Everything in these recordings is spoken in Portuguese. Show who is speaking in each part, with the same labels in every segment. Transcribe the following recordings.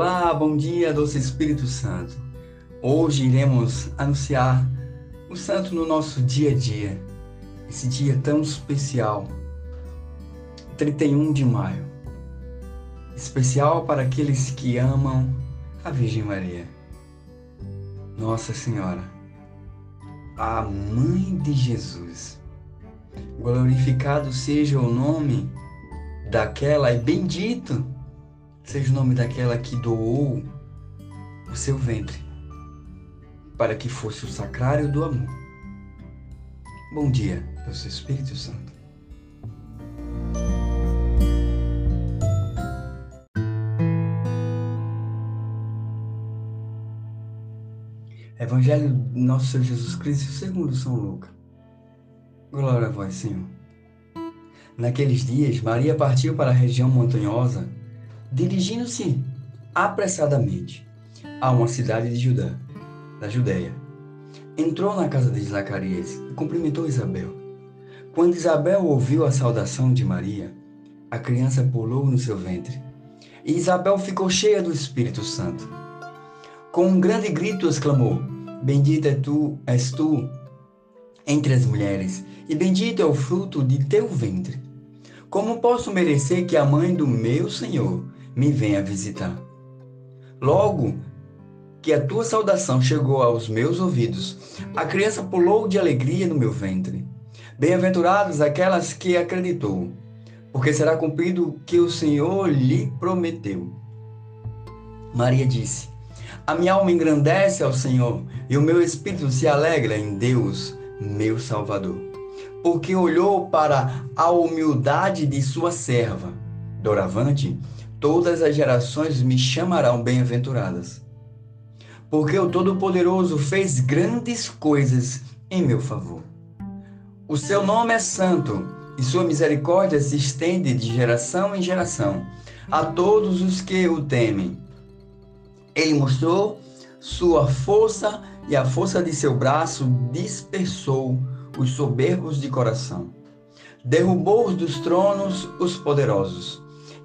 Speaker 1: Olá, bom dia, doce Espírito Santo. Hoje iremos anunciar o santo no nosso dia a dia, esse dia tão especial, 31 de maio. Especial para aqueles que amam a Virgem Maria, Nossa Senhora, a Mãe de Jesus. Glorificado seja o nome daquela e bendito seja o nome daquela que doou o seu ventre para que fosse o sacrário do amor. Bom dia, Deus Espírito Santo. Evangelho do nosso Senhor Jesus Cristo segundo São Lucas. Glória a vós, Senhor. Naqueles dias, Maria partiu para a região montanhosa dirigindo-se apressadamente a uma cidade de Judá, da Judéia. Entrou na casa de Zacarias e cumprimentou Isabel. Quando Isabel ouviu a saudação de Maria, a criança pulou no seu ventre. E Isabel ficou cheia do Espírito Santo. Com um grande grito exclamou: Bendita tu, és tu entre as mulheres, e bendito é o fruto de teu ventre. Como posso merecer que a mãe do meu Senhor me venha visitar. Logo que a tua saudação chegou aos meus ouvidos, a criança pulou de alegria no meu ventre. Bem-aventuradas aquelas que acreditou, porque será cumprido o que o Senhor lhe prometeu. Maria disse: A minha alma engrandece ao Senhor, e o meu espírito se alegra em Deus, meu Salvador, porque olhou para a humildade de sua serva. Doravante, todas as gerações me chamarão bem-aventuradas. Porque o Todo-Poderoso fez grandes coisas em meu favor. O seu nome é santo e sua misericórdia se estende de geração em geração a todos os que o temem. Ele mostrou sua força e a força de seu braço dispersou os soberbos de coração. Derrubou dos tronos os poderosos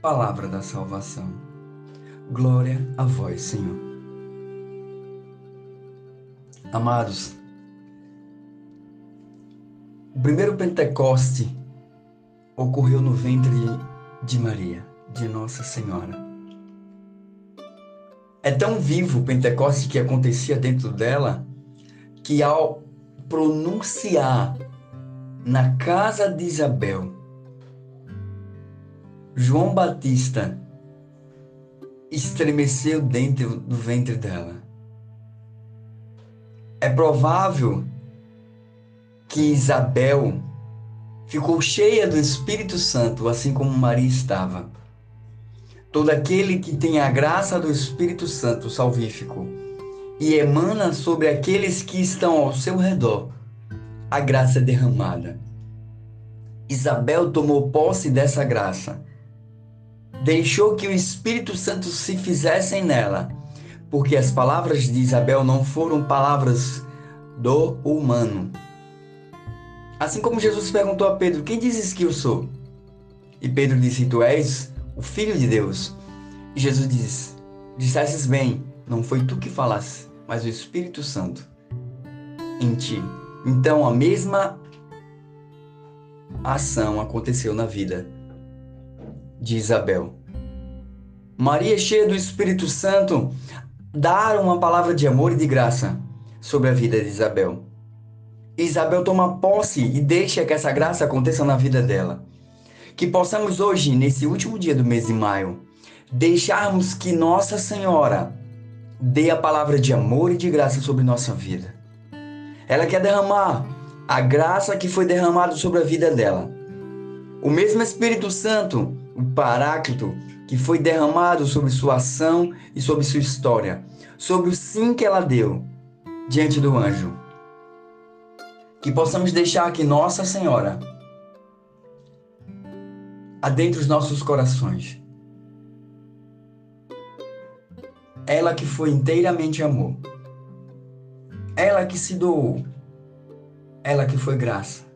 Speaker 1: palavra da salvação. Glória a vós, Senhor. Amados, o primeiro Pentecoste ocorreu no ventre de Maria, de Nossa Senhora. É tão vivo o Pentecoste que acontecia dentro dela que ao pronunciar na casa de Isabel João Batista estremeceu dentro do ventre dela. É provável que Isabel ficou cheia do Espírito Santo, assim como Maria estava. Todo aquele que tem a graça do Espírito Santo salvífico e emana sobre aqueles que estão ao seu redor a graça derramada. Isabel tomou posse dessa graça deixou que o Espírito Santo se fizesse nela, porque as palavras de Isabel não foram palavras do humano. Assim como Jesus perguntou a Pedro: Quem dizes que eu sou? E Pedro disse: Tu és o Filho de Deus. E Jesus disse: Dissesses bem, não foi tu que falaste, mas o Espírito Santo em ti. Então a mesma ação aconteceu na vida de Isabel. Maria, cheia do Espírito Santo, dar uma palavra de amor e de graça sobre a vida de Isabel. Isabel toma posse e deixa que essa graça aconteça na vida dela. Que possamos hoje, nesse último dia do mês de maio, deixarmos que Nossa Senhora dê a palavra de amor e de graça sobre nossa vida. Ela quer derramar a graça que foi derramada sobre a vida dela. O mesmo Espírito Santo, o Paráclito, que foi derramado sobre sua ação e sobre sua história, sobre o sim que ela deu diante do anjo. Que possamos deixar que Nossa Senhora adentre os nossos corações. Ela que foi inteiramente amor. Ela que se doou. Ela que foi graça.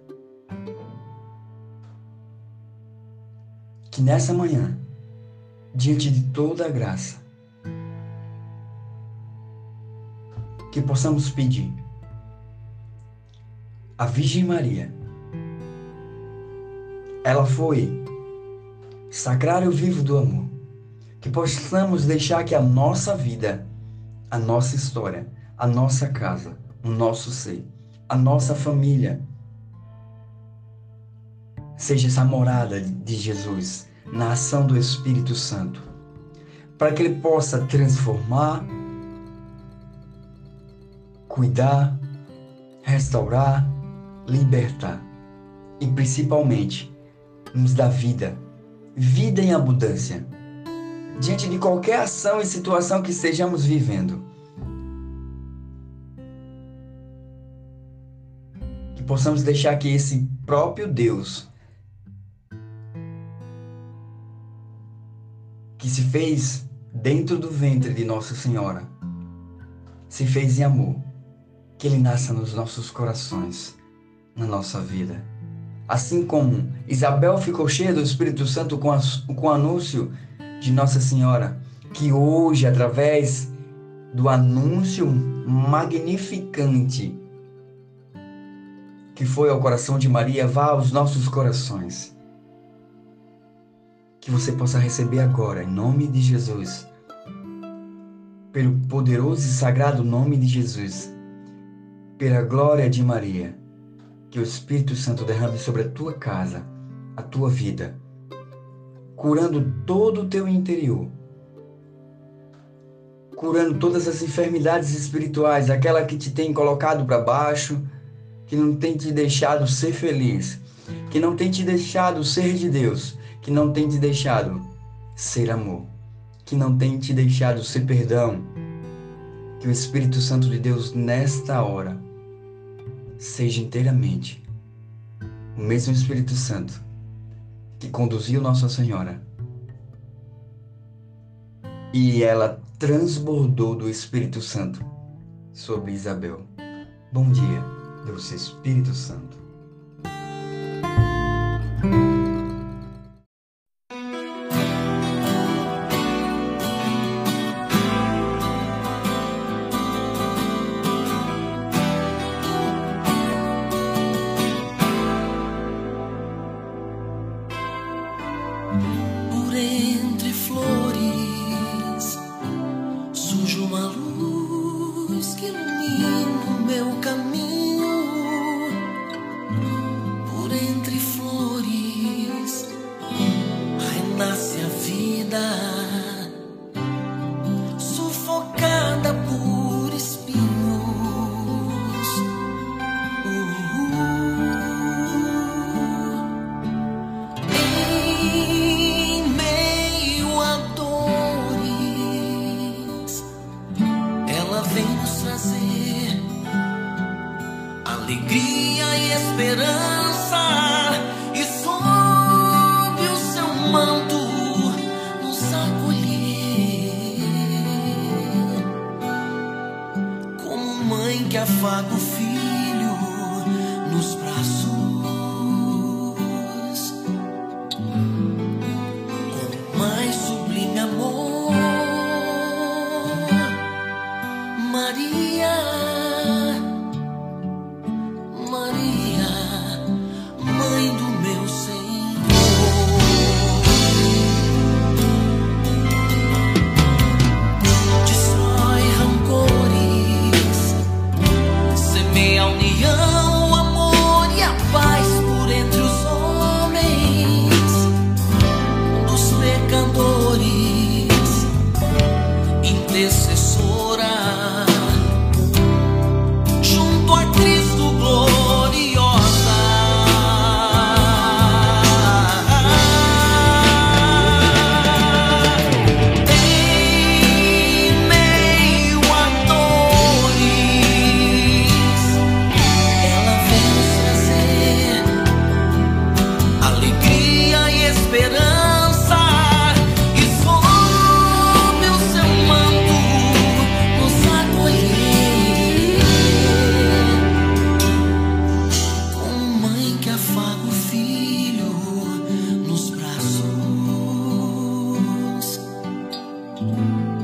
Speaker 1: Que nessa manhã, diante de toda a graça, que possamos pedir a Virgem Maria. Ela foi sacrário vivo do amor. Que possamos deixar que a nossa vida, a nossa história, a nossa casa, o nosso ser, a nossa família, seja essa morada de Jesus na ação do Espírito Santo, para que Ele possa transformar, cuidar, restaurar, libertar e principalmente nos dar vida, vida em abundância, diante de qualquer ação e situação que estejamos vivendo. Que possamos deixar que esse próprio Deus que se fez dentro do ventre de Nossa Senhora, se fez em amor, que Ele nasça nos nossos corações, na nossa vida. Assim como Isabel ficou cheia do Espírito Santo com, com o anúncio de Nossa Senhora, que hoje, através do anúncio magnificante que foi ao coração de Maria, vá aos nossos corações que você possa receber agora, em nome de Jesus, pelo poderoso e sagrado nome de Jesus, pela glória de Maria, que o Espírito Santo derrame sobre a tua casa, a tua vida, curando todo o teu interior, curando todas as enfermidades espirituais, aquela que te tem colocado para baixo, que não tem te deixado ser feliz, que não tem te deixado ser de Deus que não tem te deixado ser amor, que não tem te deixado ser perdão. Que o Espírito Santo de Deus, nesta hora, seja inteiramente o mesmo Espírito Santo que conduziu Nossa Senhora e ela transbordou do Espírito Santo sobre Isabel. Bom dia, Deus Espírito Santo.
Speaker 2: vida sufocada por espinhos. Uh, em meio a dores, ela vem nos trazer alegria e esperança. Salvador.